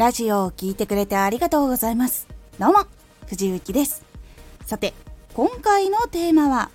ラジオを聴いてくれてありがとうございます。どうも、藤幸です。さて、今回のテーマは、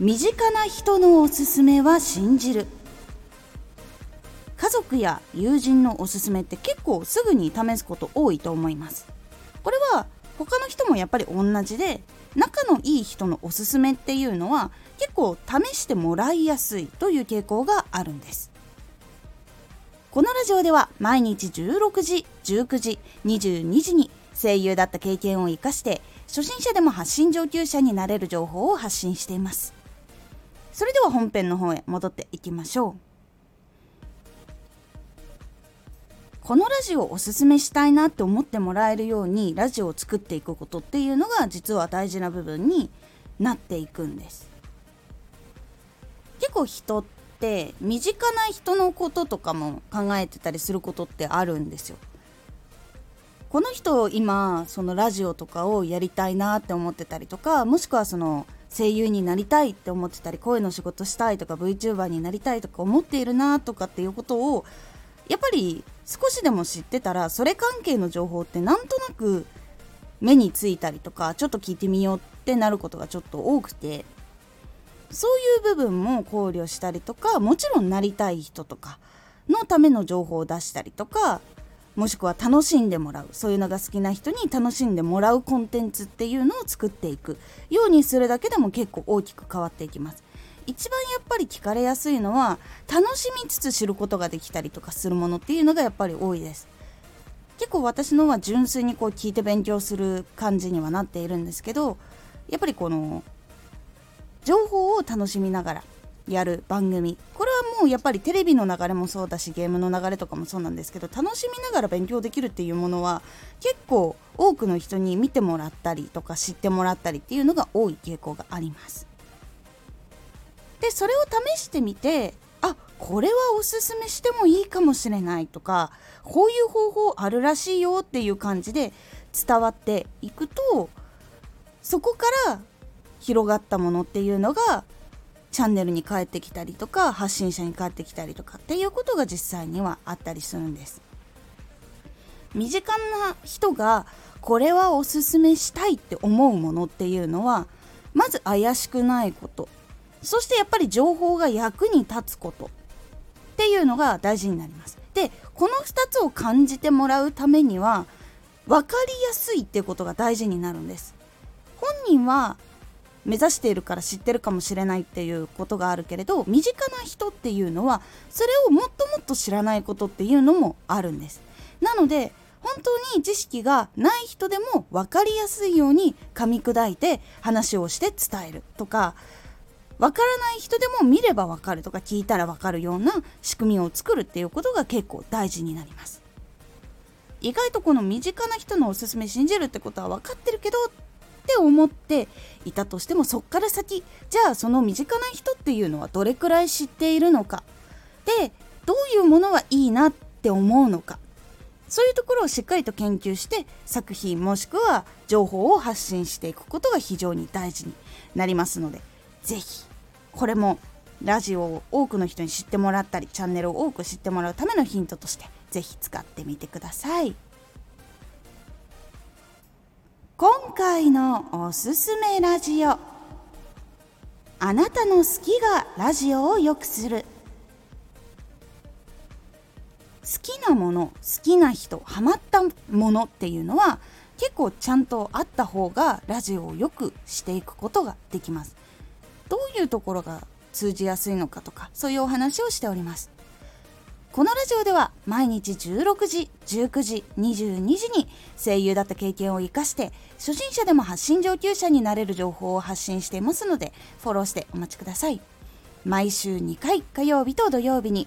身近な人のおすすめは信じる。家族や友人のおすすめって結構すぐに試すこと多いと思います。これは他の人もやっぱり同じで、仲のいい人のおすすめっていうのは結構試してもらいやすいという傾向があるんです。このラジオでは毎日16時、19時、22時に声優だった経験を生かして初心者でも発信上級者になれる情報を発信しています。それでは本編の方へ戻っていきましょう。このラジオをおすすめしたいなって思ってもらえるようにラジオを作っていくことっていうのが実は大事な部分になっていくんです。結構人ってって身近な人のこととかも考えてたりすることってあるんですよ。この人今そのラジオとかをやりたいなって思ってたりとかもしくはその声優になりたいって思ってたり声の仕事したいとか VTuber になりたいとか思っているなとかっていうことをやっぱり少しでも知ってたらそれ関係の情報ってなんとなく目についたりとかちょっと聞いてみようってなることがちょっと多くてそういう部分も考慮したりとかもちろんなりたい人とかのための情報を出したりとかもしくは楽しんでもらうそういうのが好きな人に楽しんでもらうコンテンツっていうのを作っていく。ようにするだけでも結構大きく変わっていきます。一番やっぱり聞かれやすいのは楽しみつつ知ることができたりとかするものっていうのがやっぱり多いです。結構私のは純粋にこう聞いて勉強する感じにはなっているんですけどやっぱりこの情報を楽しみながらやる番組。これはもうやっぱりテレビの流れもそうだしゲームの流れとかもそうなんですけど楽しみながら勉強できるっていうものは結構多くの人に見てもらったりとか知ってもらったりっていうのが多い傾向があります。でそれを試してみてあこれはおすすめしてもいいかもしれないとかこういう方法あるらしいよっていう感じで伝わっていくとそこから広がったものっていうのがチャンネルに返ってきたりとか発信者に返ってきたりとかっていうことが実際にはあったりするんです。身近な人がこれはおすすめしたいって思うものっていうのはまず怪しくないこと。そしてやっぱり情報が役に立つことっていうのが大事になります。でこの2つを感じてもらうためには分かりやすいっていうことが大事になるんです。本人は目指しているから知ってるかもしれないっていうことがあるけれど身近な人っていうのはそれをもっともっと知らないことっていうのもあるんです。なので本当に知識がない人でも分かりやすいように噛み砕いて話をして伝えるとか分からない人でも見れば分かるとか聞いたら分かるような仕組みを作るっていうことが結構大事になります。意外とこの身近な人のおすすめ信じるってことは分かってるけどって思っていたとしてもそっから先じゃあその身近な人っていうのはどれくらい知っているのか？でどういうものはいいなって思うのか？そういうところをしっかりと研究して作品もしくは情報を発信していくことが非常に大事になりますので是非これもラジオを多くの人に知ってもらったりチャンネルを多く知ってもらうためのヒントとして是非使ってみてください。今回のおすすめラジオ。あなたの好きがラジオを良くする。好きなもの好きな人ハマったものっていうのは結構ちゃんとあった方がラジオを良くしていくことができます。どういうところが通じやすいのかとかそういうお話をしております。このラジオでは毎日16時、19時、22時に声優だった経験を活かして初心者でも発信上級者になれる情報を発信していますのでフォローしてお待ちください。毎週2回火曜日と土曜日に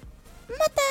また。